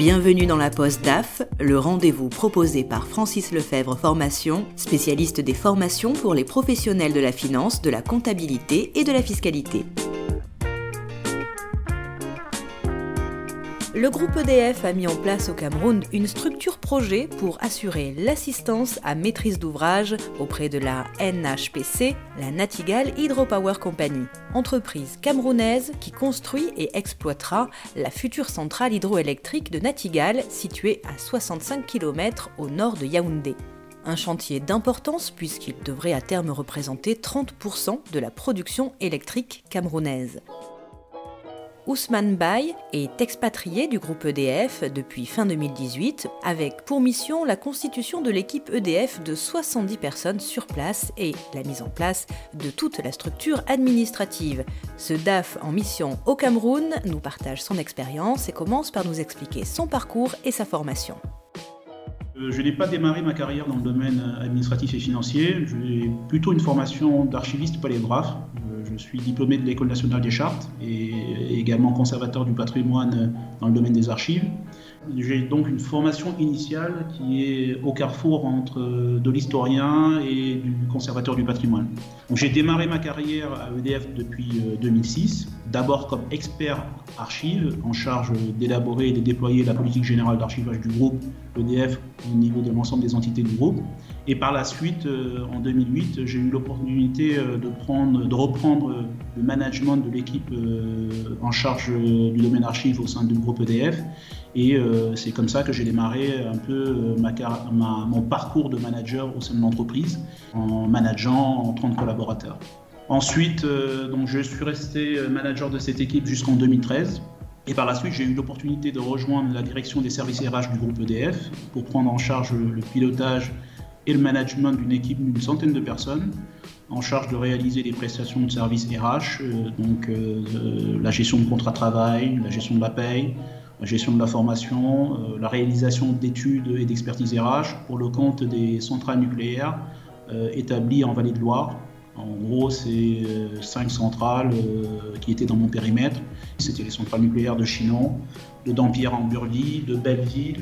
Bienvenue dans la Poste DAF, le rendez-vous proposé par Francis Lefebvre Formation, spécialiste des formations pour les professionnels de la finance, de la comptabilité et de la fiscalité. Le groupe EDF a mis en place au Cameroun une structure projet pour assurer l'assistance à maîtrise d'ouvrage auprès de la NHPC, la Natigal Hydropower Company, entreprise camerounaise qui construit et exploitera la future centrale hydroélectrique de Natigal située à 65 km au nord de Yaoundé. Un chantier d'importance puisqu'il devrait à terme représenter 30% de la production électrique camerounaise. Ousmane Bay est expatrié du groupe EDF depuis fin 2018, avec pour mission la constitution de l'équipe EDF de 70 personnes sur place et la mise en place de toute la structure administrative. Ce DAF en mission au Cameroun nous partage son expérience et commence par nous expliquer son parcours et sa formation. Euh, je n'ai pas démarré ma carrière dans le domaine administratif et financier. J'ai plutôt une formation d'archiviste polygraphe je suis diplômé de l'École nationale des chartes et également conservateur du patrimoine dans le domaine des archives. J'ai donc une formation initiale qui est au carrefour entre de l'historien et du conservateur du patrimoine. J'ai démarré ma carrière à EDF depuis 2006, euh, d'abord comme expert archive en charge d'élaborer et de déployer la politique générale d'archivage du groupe EDF au niveau de l'ensemble des entités du groupe. Et par la suite, euh, en 2008, j'ai eu l'opportunité euh, de reprendre le management de l'équipe en charge du domaine archive au sein du groupe EDF et euh, c'est comme ça que j'ai démarré un peu euh, mon parcours de manager au sein de l'entreprise, en manageant 30 collaborateurs. Ensuite, euh, donc, je suis resté manager de cette équipe jusqu'en 2013. Et par la suite, j'ai eu l'opportunité de rejoindre la direction des services RH du groupe EDF pour prendre en charge le pilotage et le management d'une équipe d'une centaine de personnes en charge de réaliser des prestations de services RH, donc la gestion de contrat de travail, la gestion de la paye, la gestion de la formation, euh, la réalisation d'études et d'expertise RH pour le compte des centrales nucléaires euh, établies en Vallée de Loire. En gros, c'est euh, cinq centrales qui étaient dans mon périmètre. C'était les centrales nucléaires de Chinon, de Dampierre en Burly, de Belleville,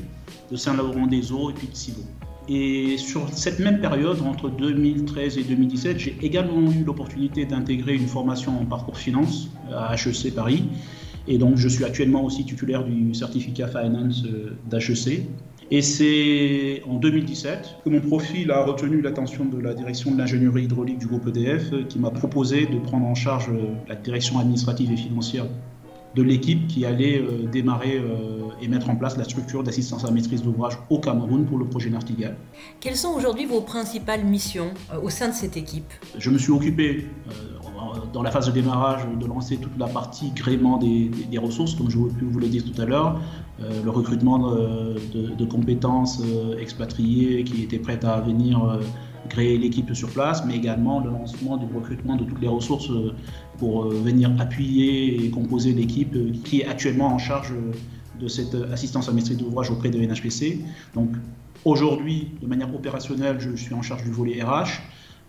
de Saint-Laurent-des-Eaux et puis de Silo. Et sur cette même période, entre 2013 et 2017, j'ai également eu l'opportunité d'intégrer une formation en parcours finance à HEC Paris et donc, je suis actuellement aussi titulaire du certificat Finance euh, d'HEC. Et c'est en 2017 que mon profil a retenu l'attention de la direction de l'ingénierie hydraulique du groupe EDF, euh, qui m'a proposé de prendre en charge euh, la direction administrative et financière de l'équipe qui allait démarrer et mettre en place la structure d'assistance à maîtrise d'ouvrage au Cameroun pour le projet Nartigal. Quelles sont aujourd'hui vos principales missions au sein de cette équipe? Je me suis occupé dans la phase de démarrage, de lancer toute la partie gréement des, ressources, comme je vous l'ai dit tout à l'heure, euh, le recrutement de, compétences euh, expatriées qui étaient prêtes à venir euh, créer l'équipe sur place, mais également le lancement du recrutement de toutes les ressources pour venir appuyer et composer l'équipe qui est actuellement en charge de cette assistance à maîtrise d'ouvrage auprès de NHPC. Donc aujourd'hui, de manière opérationnelle, je suis en charge du volet RH.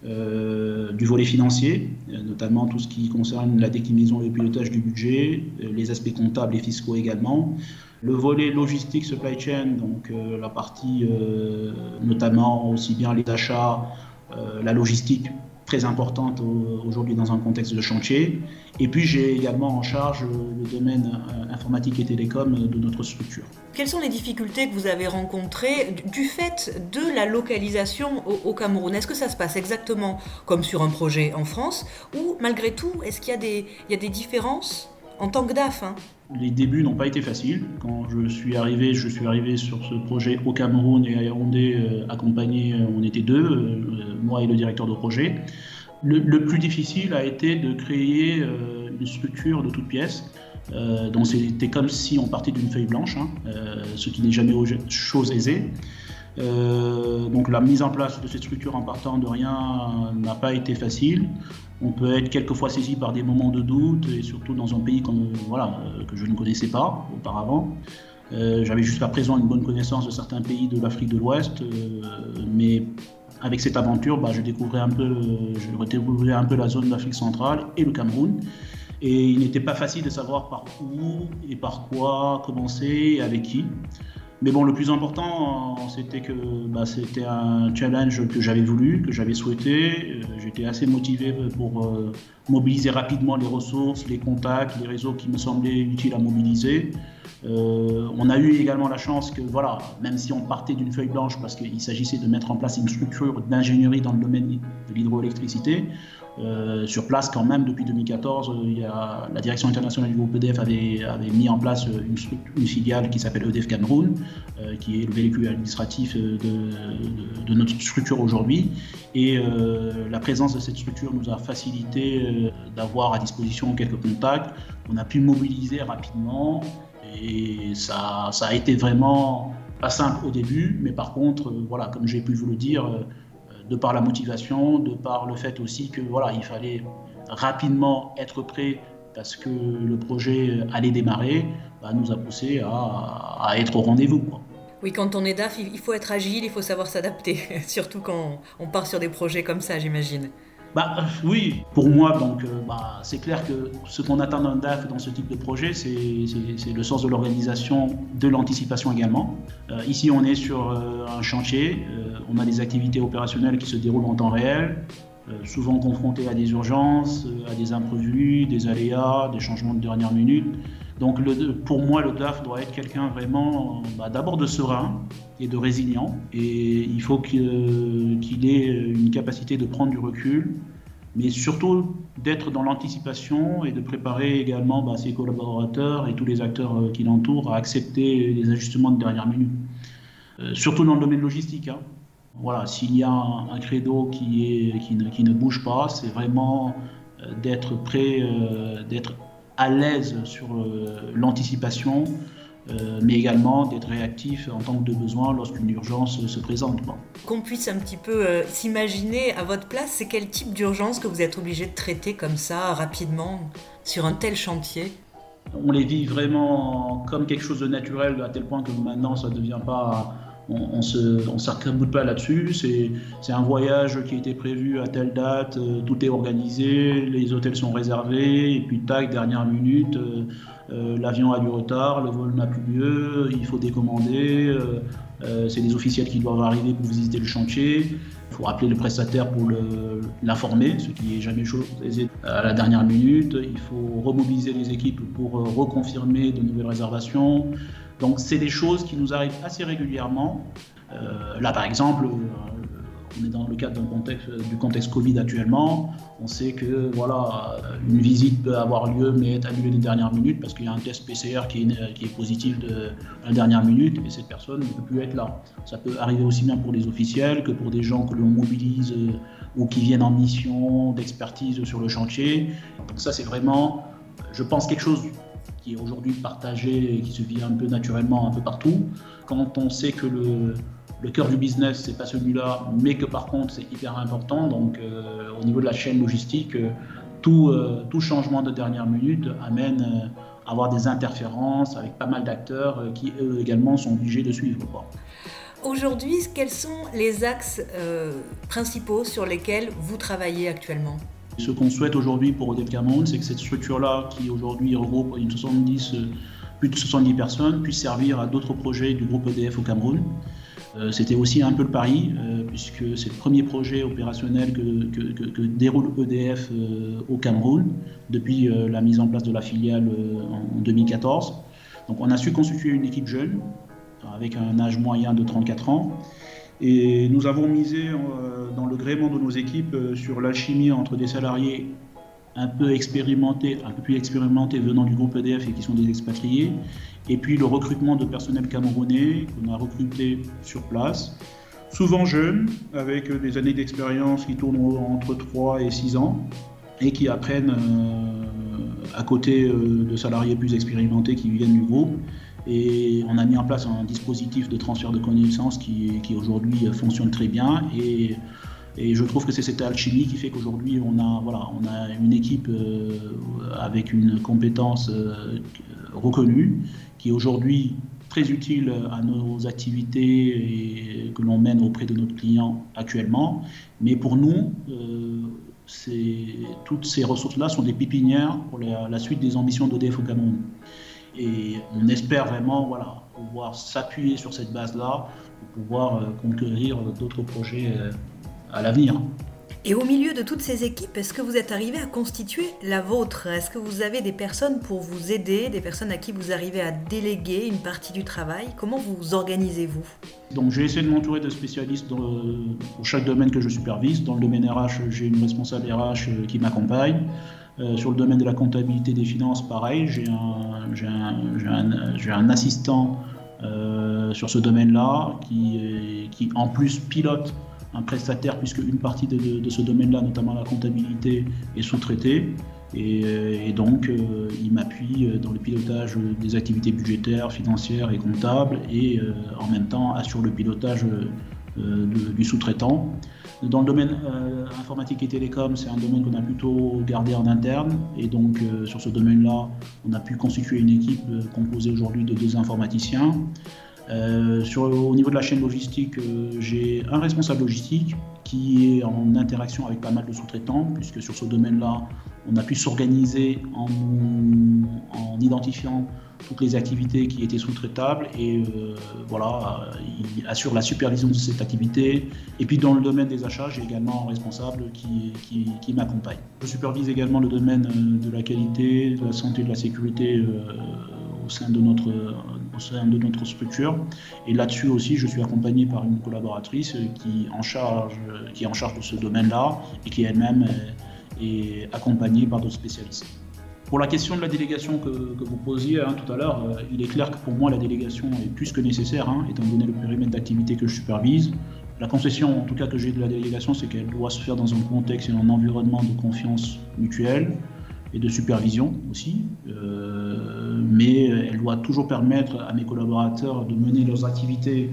Euh, du volet financier, euh, notamment tout ce qui concerne la déclinaison et le pilotage du budget, euh, les aspects comptables et fiscaux également. Le volet logistique, supply chain, donc la partie notamment aussi bien les achats, la logistique très importante aujourd'hui dans un contexte de chantier. Et puis j'ai également en charge le domaine euh, informatique et télécom de notre structure. Quelles sont les difficultés que vous avez rencontrées du fait de la localisation au, Cameroun? Est-ce que ça se passe exactement comme sur un projet en France? Ou malgré tout, est-ce qu'il y, a des, il y a des différences? En tant que DAF hein les débuts n'ont pas été faciles. Quand je suis arrivé, je suis arrivé sur ce projet au Cameroun et à Yaoundé, euh, accompagné, euh, on était deux, euh, moi et le directeur de projet. Le, plus difficile a été de créer une structure de toutes pièces. donc c'était comme si on partait d'une feuille blanche, hein, ce qui n'est jamais chose aisée. Donc la mise en place de cette structure en partant de rien n'a pas été facile. On peut être quelquefois saisi par des moments de doute, et surtout dans un pays comme, voilà, euh, que je ne connaissais pas auparavant. Euh, j'avais jusqu'à présent une bonne connaissance de certains pays de l'Afrique de l'Ouest, euh, mais avec cette aventure, bah, je, découvrais un peu, je découvrais un peu la zone d'Afrique centrale et le Cameroun. Et il n'était pas facile de savoir par où et par quoi commencer et avec qui. Mais bon, le plus important, c'était que bah, c'était un challenge que j'avais voulu, que j'avais souhaité. Euh, j'étais assez motivé pour euh, mobiliser rapidement les ressources, les contacts, les réseaux qui me semblaient utiles à mobiliser. Euh, on a eu également la chance que, voilà, même si on partait d'une feuille blanche parce qu'il s'agissait de mettre en place une structure d'ingénierie dans le domaine de l'hydroélectricité, euh, sur place, quand même, depuis 2014, il y a, la direction internationale du groupe EDF avait, mis en place une, filiale qui s'appelle EDF Cameroun, euh, qui est le véhicule administratif de, de, notre structure aujourd'hui. Et euh, la présence de cette structure nous a facilité d'avoir à disposition quelques contacts. On a pu mobiliser rapidement et ça, ça a été vraiment pas simple au début, mais par contre, voilà, comme j'ai pu vous le dire, de par la motivation, de par le fait aussi que voilà, il fallait rapidement être prêt parce que le projet allait démarrer, bah, nous a poussé à, être au rendez-vous. Oui, quand on est DAF, il faut être agile, il faut savoir s'adapter, surtout quand on part sur des projets comme ça, j'imagine. Bah, euh, oui, pour moi, donc, euh, bah, c'est clair que ce qu'on attend d'un DAF dans ce type de projet, c'est le sens de l'organisation, de l'anticipation également. Euh, ici, on est sur un chantier, on a des activités opérationnelles qui se déroulent en temps réel, souvent confrontées à des urgences, à des imprévus, des aléas, des changements de dernière minute. Donc pour moi, le DAF doit être quelqu'un vraiment bah, d'abord de serein et de résilient. Et il faut qu'il ait une capacité de prendre du recul, mais surtout d'être dans l'anticipation et de préparer également bah, ses collaborateurs et tous les acteurs euh, qui l'entourent à accepter les ajustements de dernière minute. Euh, surtout dans le domaine logistique. Hein. Voilà, s'il y a un, credo qui, ne, bouge pas, c'est vraiment euh, d'être prêt, d'être à l'aise sur euh, l'anticipation, euh, mais également d'être réactif en tant que de besoin lorsqu'une urgence se présente. Qu'on puisse un petit peu euh, s'imaginer à votre place, c'est quel type d'urgence que vous êtes obligé de traiter comme ça, rapidement, sur un tel chantier? On les vit vraiment comme quelque chose de naturel, à tel point que maintenant ça ne devient pas on, ne se, pas là-dessus. C'est un voyage qui été prévu à telle date, euh, tout est organisé, les hôtels sont réservés, et puis tac, dernière minute, euh, euh, l'avion a du retard, le vol n'a plus lieu, il faut décommander. c'est les officiels qui doivent arriver pour visiter le chantier. Il faut rappeler le prestataire pour l'informer, ce qui est jamais chose à la dernière minute. Il faut remobiliser les équipes pour reconfirmer de nouvelles réservations. Donc c'est des choses qui nous arrivent assez régulièrement. Euh, là par exemple, euh, on est dans le cadre du contexte Covid actuellement. On sait que voilà, une visite peut avoir lieu mais être annulée de dernière minute parce qu'il y a un test PCR qui est, qui est positif de la dernière minute et cette personne ne peut plus être là. Ça peut arriver aussi bien pour les officiels que pour des gens que l'on mobilise euh, ou qui viennent en mission d'expertise sur le chantier. Donc ça c'est vraiment, je pense, quelque chose qui est aujourd'hui partagé et qui se vit un peu naturellement un peu partout. Quand on sait que le, cœur du business, c'est pas celui-là, mais que par contre, c'est hyper important. Donc, euh, au niveau de la chaîne logistique, euh, euh, tout, changement de dernière minute amène à avoir des interférences avec pas mal d'acteurs qui, eux également, sont obligés de suivre. Aujourd'hui, quels sont les axes principaux sur lesquels vous travaillez actuellement? Ce qu'on souhaite aujourd'hui pour Odette Cameroun, c'est que cette structure-là, qui aujourd'hui regroupe une 70, euh, plus de 70 personnes, puisse servir à d'autres projets du groupe EDF au Cameroun. Euh, c'était aussi un peu le pari, euh, puisque c'est le premier projet opérationnel que, déroule EDF au Cameroun depuis la mise en place de la filiale en 2014. Donc on a su constituer une équipe jeune, avec un âge moyen de 34 ans, et nous avons misé euh, dans le gréement de nos équipes euh, sur l'alchimie entre des salariés un peu expérimentés, un peu plus expérimentés venant du groupe EDF et qui sont des expatriés, et puis le recrutement de personnel camerounais qu'on a recruté sur place, souvent jeunes, avec des années d'expérience qui tournent entre 3 et 6 ans, et qui apprennent euh, à côté de salariés plus expérimentés qui viennent du groupe. Et on a mis en place un dispositif de transfert de connaissances qui, aujourd'hui fonctionne très bien. Et, je trouve que c'est cette alchimie qui fait qu'aujourd'hui on a, voilà, on a une équipe euh, avec une compétence euh, reconnue qui est aujourd'hui très utile à nos activités et que l'on mène auprès de notre client actuellement. Mais pour nous, euh, toutes ces ressources-là sont des pépinières pour la, suite des ambitions d'EDF au Cameroun. Et on espère vraiment voilà, pouvoir s'appuyer sur cette base-là pour pouvoir euh, conquérir d'autres projets euh, à l'avenir. Et au milieu de toutes ces équipes, est-ce que vous êtes arrivé à constituer la vôtre? Est-ce que vous avez des personnes pour vous aider, des personnes à qui vous arrivez à déléguer une partie du travail? Comment vous organisez-vous? Donc j'ai essayé de m'entourer de spécialistes pour chaque domaine que je supervise. Dans le domaine RH, j'ai une responsable RH euh, qui m'accompagne. Euh, sur le domaine de la comptabilité des finances, pareil, j'ai un, assistant euh, sur ce domaine-là qui, qui en plus pilote un prestataire, puisque une partie de, ce domaine-là, notamment la comptabilité, est sous-traitée. Et, euh, donc, il m'appuie dans le pilotage des activités budgétaires, financières et comptables, et en même temps assure le pilotage du sous-traitant. Dans le domaine informatique et télécom, c'est un domaine qu'on a plutôt gardé en interne. Et donc, sur ce domaine-là, on a pu constituer une équipe composée aujourd'hui de deux informaticiens. Euh, au niveau de la chaîne logistique, euh, j'ai un responsable logistique qui est en interaction avec pas mal de sous-traitants, puisque sur ce domaine-là, on a pu s'organiser en, identifiant toutes les activités qui étaient sous-traitables et euh, voilà, il assure la supervision de cette activité. Et puis dans le domaine des achats, j'ai également un responsable qui, qui, m'accompagne. Je supervise également le domaine de la qualité, de la santé de la sécurité au sein de notre, sein de notre structure. Et là-dessus aussi, je suis accompagné par une collaboratrice qui, en charge, qui est en charge de ce domaine-là et qui elle-même est accompagnée par d'autres spécialistes. Pour la question de la délégation que, vous posiez hein, tout à l'heure, euh, il est clair que pour moi la délégation est plus que nécessaire, hein, étant donné le périmètre d'activité que je supervise. La concession, en tout cas que j'ai de la délégation, c'est qu'elle doit se faire dans un contexte et un environnement de confiance mutuelle et de supervision aussi. Euh, mais elle doit toujours permettre à mes collaborateurs de mener leurs activités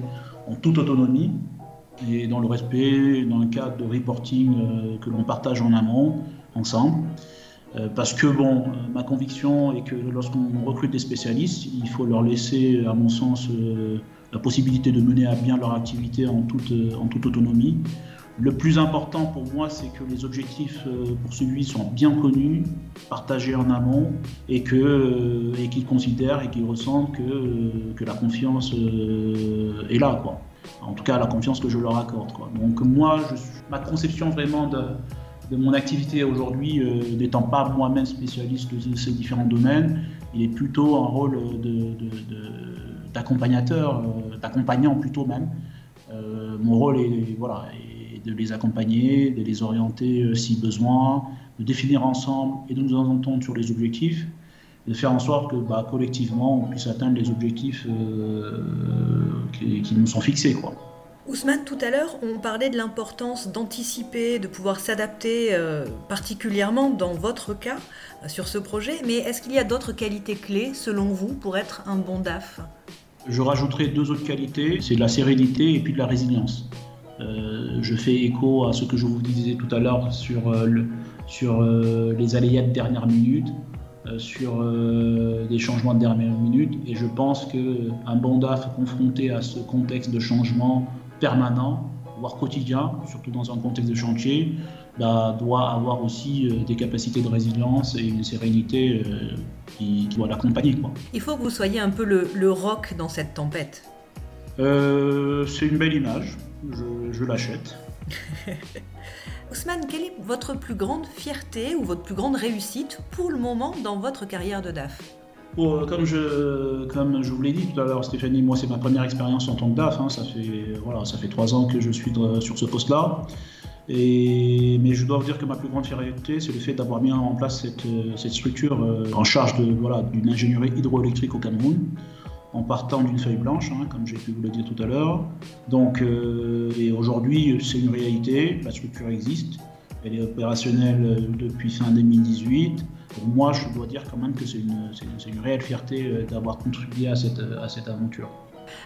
en toute autonomie et dans le respect, dans le cadre de reporting euh, que l'on partage en amont, ensemble. Euh, parce que, bon, ma conviction est que lorsqu'on recrute des spécialistes, il faut leur laisser, à mon sens, euh, la possibilité de mener à bien leur activité en toute, autonomie. Le plus important pour moi, c'est que les objectifs euh, poursuivis sont bien connus, partagés en amont et euh, qu'ils considèrent et qu'ils ressentent que, euh, la confiance est là, quoi. En tout cas, la confiance que je leur accorde. Quoi. Donc moi, ma conception vraiment de, de mon activité aujourd'hui, n'étant pas moi-même spécialiste de ces différents domaines, il est plutôt un rôle d'accompagnateur, d'accompagnant plutôt même. mon rôle est, de les accompagner, de les orienter euh, si besoin, de définir ensemble et de nous entendre sur les objectifs, de faire en sorte que bah, collectivement on puisse atteindre les objectifs euh, qui, nous sont fixés. Ousmane, tout à l'heure, on parlait de l'importance d'anticiper, de pouvoir s'adapter, euh, particulièrement dans votre cas, sur ce projet. Mais est-ce qu'il y a d'autres qualités clés, selon vous, pour être un bon DAF? Je rajouterai deux autres qualités, c'est la sérénité et puis de la résilience. Euh, je fais écho à ce que je vous disais tout à l'heure sur, euh, sur euh, les aléas de dernière minute, sur des changements de dernière minute. Et je pense qu'un bon DAF confronté à ce contexte de changement permanent, voire quotidien, surtout dans un contexte de chantier, bah, doit avoir aussi des capacités de résilience et une sérénité qui, doit l'accompagner. Il faut que vous soyez un peu le, le rock dans cette tempête. c'est une belle image je, l'achète. Ousmane, quelle est votre plus grande fierté ou votre plus grande réussite pour le moment dans votre carrière de DAF? Comme, je, comme vous l'ai dit tout à l'heure, Stéphanie, moi c'est ma première expérience en tant que DAF. Hein. ça, fait, voilà, ça fait trois ans que je suis sur ce poste-là. Mais je dois vous dire que ma plus grande fierté, c'est le fait d'avoir mis en place cette, cette structure euh, en charge voilà, d'une ingénierie hydroélectrique au Cameroun en partant d'une feuille blanche, hein, comme j'ai pu vous le dire tout à l'heure. Donc, euh, et aujourd'hui, c'est une réalité, la structure existe, elle est opérationnelle euh, depuis fin 2018. Moi, je dois dire quand même que c'est une, une, réelle fierté euh, d'avoir contribué à cette, à cette aventure.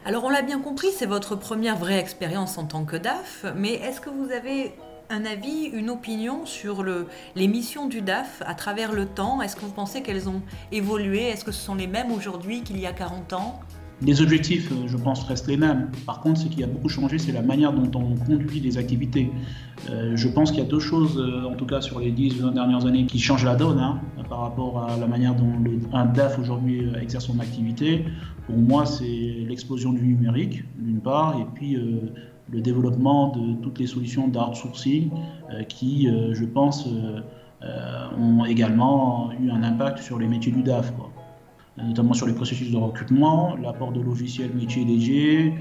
Alors, on l'a bien compris, c'est votre première vraie expérience en tant que DAF, mais est-ce que vous avez un avis, une opinion sur le, les missions du DAF à travers le temps? Est-ce que vous pensez qu'elles ont évolué? Est-ce que ce sont les mêmes aujourd'hui qu'il y a 40 ans? Les objectifs, euh, je pense, restent les mêmes. Par contre, ce qui a beaucoup changé, c'est la manière dont on conduit les activités. Euh, je pense qu'il y a deux choses, euh, en tout cas sur les 10 20 dernières années, qui changent la donne hein, par rapport à la manière dont un DAF aujourd'hui exerce son activité. Pour moi, c'est l'explosion du numérique, d'une part, et puis le développement de toutes les solutions d'outsourcing qui, je pense, ont également eu un impact sur les métiers du DAF. Notamment sur les processus de recrutement, l'apport de logiciels métiers légers,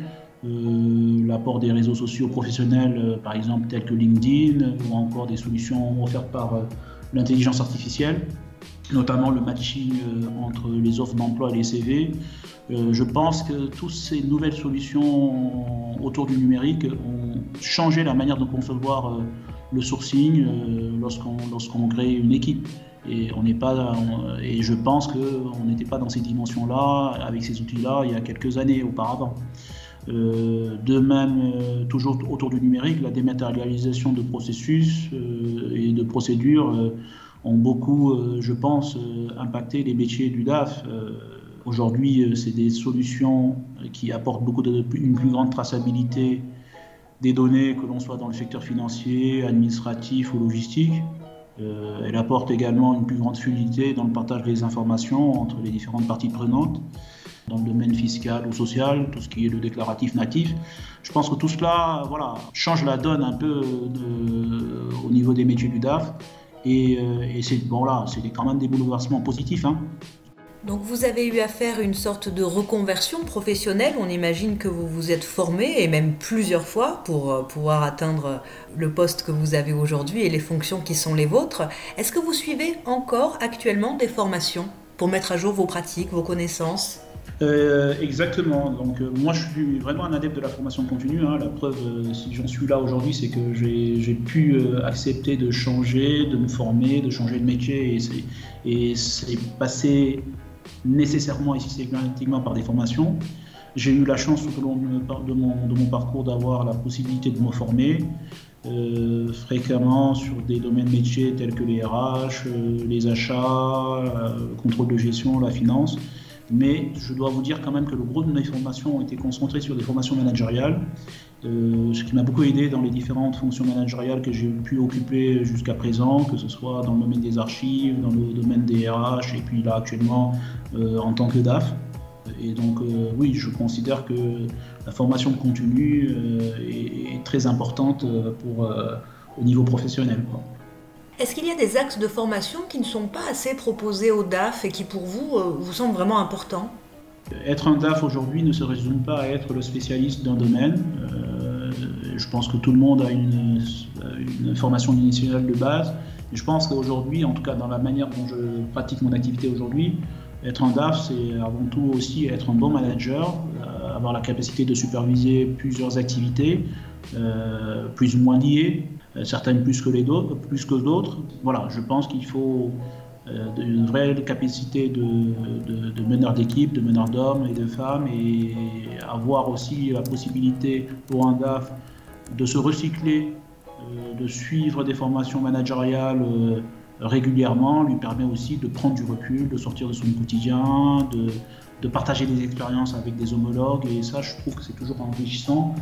euh, l'apport des réseaux sociaux professionnels, euh, par exemple tels que LinkedIn, ou encore des solutions offertes par euh, l'intelligence artificielle, notamment le matching entre les offres d'emploi et les CV. je pense que toutes ces nouvelles solutions autour du numérique ont changé la manière de concevoir le sourcing lorsqu'on crée une équipe. Et, on pas, et je pense qu'on n'était pas dans ces dimensions-là, avec ces outils-là, il y a quelques années auparavant. Euh, de même, euh, toujours autour du numérique, la dématérialisation de processus euh, et de procédures ont beaucoup, je pense, impacté les métiers du DAF. Aujourd'hui, c'est des solutions qui apportent beaucoup de, une plus grande traçabilité des données, que l'on soit dans le secteur financier, administratif ou logistique. Euh, elle apporte également une plus grande fluidité dans le partage des informations entre les différentes parties prenantes dans le domaine fiscal ou social, tout ce qui est le déclaratif natif. Je pense que tout cela voilà, change la donne un peu au niveau des métiers du DAF. Et, euh, c'est bon, quand même des bouleversements positifs. Hein. Donc vous avez eu à faire une sorte de reconversion professionnelle. On imagine que vous vous êtes formé et même plusieurs fois pour euh, pouvoir atteindre le poste que vous avez aujourd'hui et les fonctions qui sont les vôtres. Est-ce que vous suivez encore actuellement des formations pour mettre à jour vos pratiques, vos connaissances? Euh, exactement. Donc euh, moi je suis vraiment un adepte de la formation continue. Hein. La preuve, si j'en suis là aujourd'hui, c'est que j'ai pu accepter de changer, de me former, de changer de métier et c'est passé nécessairement et systématiquement par des formations. J'ai eu la chance tout au long de mon, parcours d'avoir la possibilité de me former euh, fréquemment sur des domaines métiers tels que les RH, euh, les achats, euh, le contrôle de gestion, la finance. Mais je dois vous dire quand même que le gros de mes formations ont été concentrées sur des formations managériales, ce qui m'a beaucoup aidé dans les différentes fonctions managériales que j'ai pu occuper jusqu'à présent, que ce soit dans le domaine des archives, dans le domaine des RH, et puis là actuellement euh, en tant que DAF. Et donc euh, oui, je considère que la formation continue euh, est, très importante pour, au niveau professionnel. Est-ce qu'il y a des axes de formation qui ne sont pas assez proposés au DAF et qui pour vous vous semblent vraiment importants? Être un DAF aujourd'hui ne se résume pas à être le spécialiste d'un domaine. je pense que tout le monde a une, formation initiale de base. Et je pense qu'aujourd'hui, en tout cas dans la manière dont je pratique mon activité aujourd'hui, être un DAF, c'est avant tout aussi être un bon manager, euh, avoir la capacité de superviser plusieurs activités, euh, plus ou moins liées, euh, certaines plus que les plus que d'autres. Voilà, je pense qu'il faut une vraie capacité de, meneur d'équipe, de meneur d'hommes et de femmes, et avoir aussi la possibilité pour un DAF de se recycler, de suivre des formations managériales régulièrement lui permet aussi de prendre du recul, de sortir de son quotidien, de, de partager des expériences avec des homologues. Et ça, je trouve que c'est toujours enrichissant.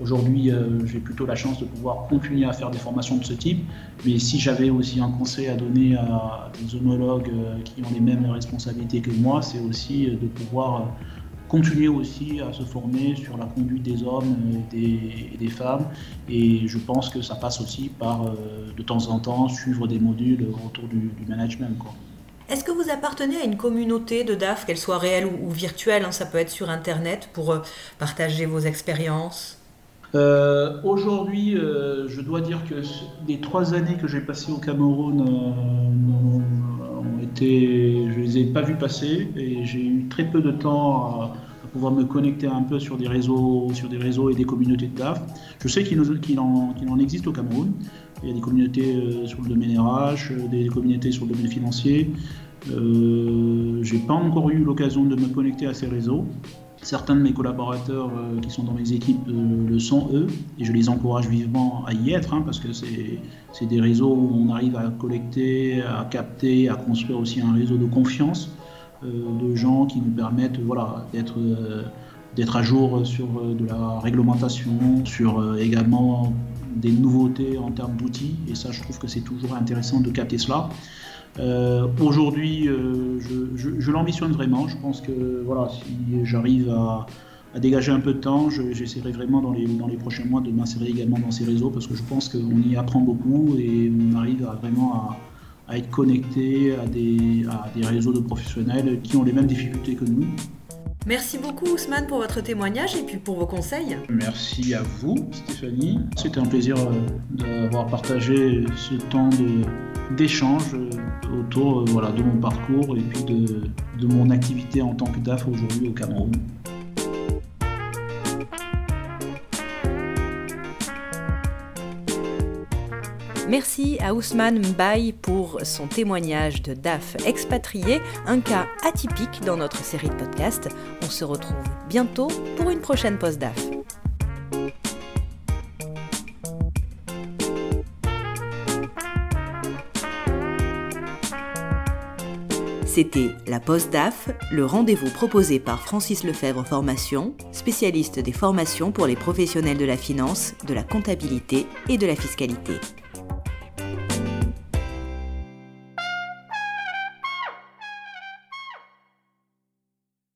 Aujourd'hui, euh, j'ai plutôt la chance de pouvoir continuer à faire des formations de ce type. Mais si j'avais aussi un conseil à donner à des homologues euh, qui ont les mêmes responsabilités que moi, c'est aussi euh, de pouvoir continuer aussi à se former sur la conduite des hommes et des, femmes. Et je pense que ça passe aussi par, de temps en temps, suivre des modules autour du, management. Est-ce que vous appartenez à une communauté de DAF, qu'elle soit réelle ou, virtuelle hein, Ça peut être sur Internet pour euh, partager vos expériences? Euh, Aujourd'hui, je dois dire que les trois années que j'ai passées au Cameroun ont été, je les ai pas vues passer et j'ai eu très peu de temps à, pouvoir me connecter un peu sur des réseaux, sur des réseaux et des communautés de DAF. Je sais qu'il en, existe au Cameroun. Il y a des communautés euh, sur le domaine RH, euh, des communautés sur le domaine financier. Euh, j'ai pas encore eu l'occasion de me connecter à ces réseaux. Certains de mes collaborateurs euh, qui sont dans mes équipes le sont eux, et je les encourage vivement à y être, hein, parce que c'est des réseaux où on arrive à collecter, à capter, à construire aussi un réseau de confiance de gens qui nous permettent voilà, d'être d'être à jour sur de la réglementation, sur également des nouveautés en termes d'outils. Et ça, je trouve que c'est toujours intéressant de capter cela. Euh, aujourd'hui, euh, je, l'ambitionne vraiment. Je pense que voilà, si j'arrive à, dégager un peu de temps, j'essaierai vraiment dans les, dans les prochains mois de m'insérer également dans ces réseaux parce que je pense qu'on y apprend beaucoup et on arrive vraiment à, être connecté à des, à des réseaux de professionnels qui ont les mêmes difficultés que nous. Merci beaucoup Ousmane pour votre témoignage et puis pour vos conseils. Merci à vous Stéphanie. C'était un plaisir euh, d'avoir partagé ce temps d'échange euh, autour euh, voilà, de mon parcours et puis de, de mon activité en tant que DAF aujourd'hui au Cameroun. Merci à Ousmane Mbaye pour son témoignage de DAF expatrié, un cas atypique dans notre série de podcasts. On se retrouve bientôt pour une prochaine pause DAF. C'était la Poste DAF, le rendez-vous proposé par Francis Lefebvre Formation, spécialiste des formations pour les professionnels de la finance, de la comptabilité et de la fiscalité.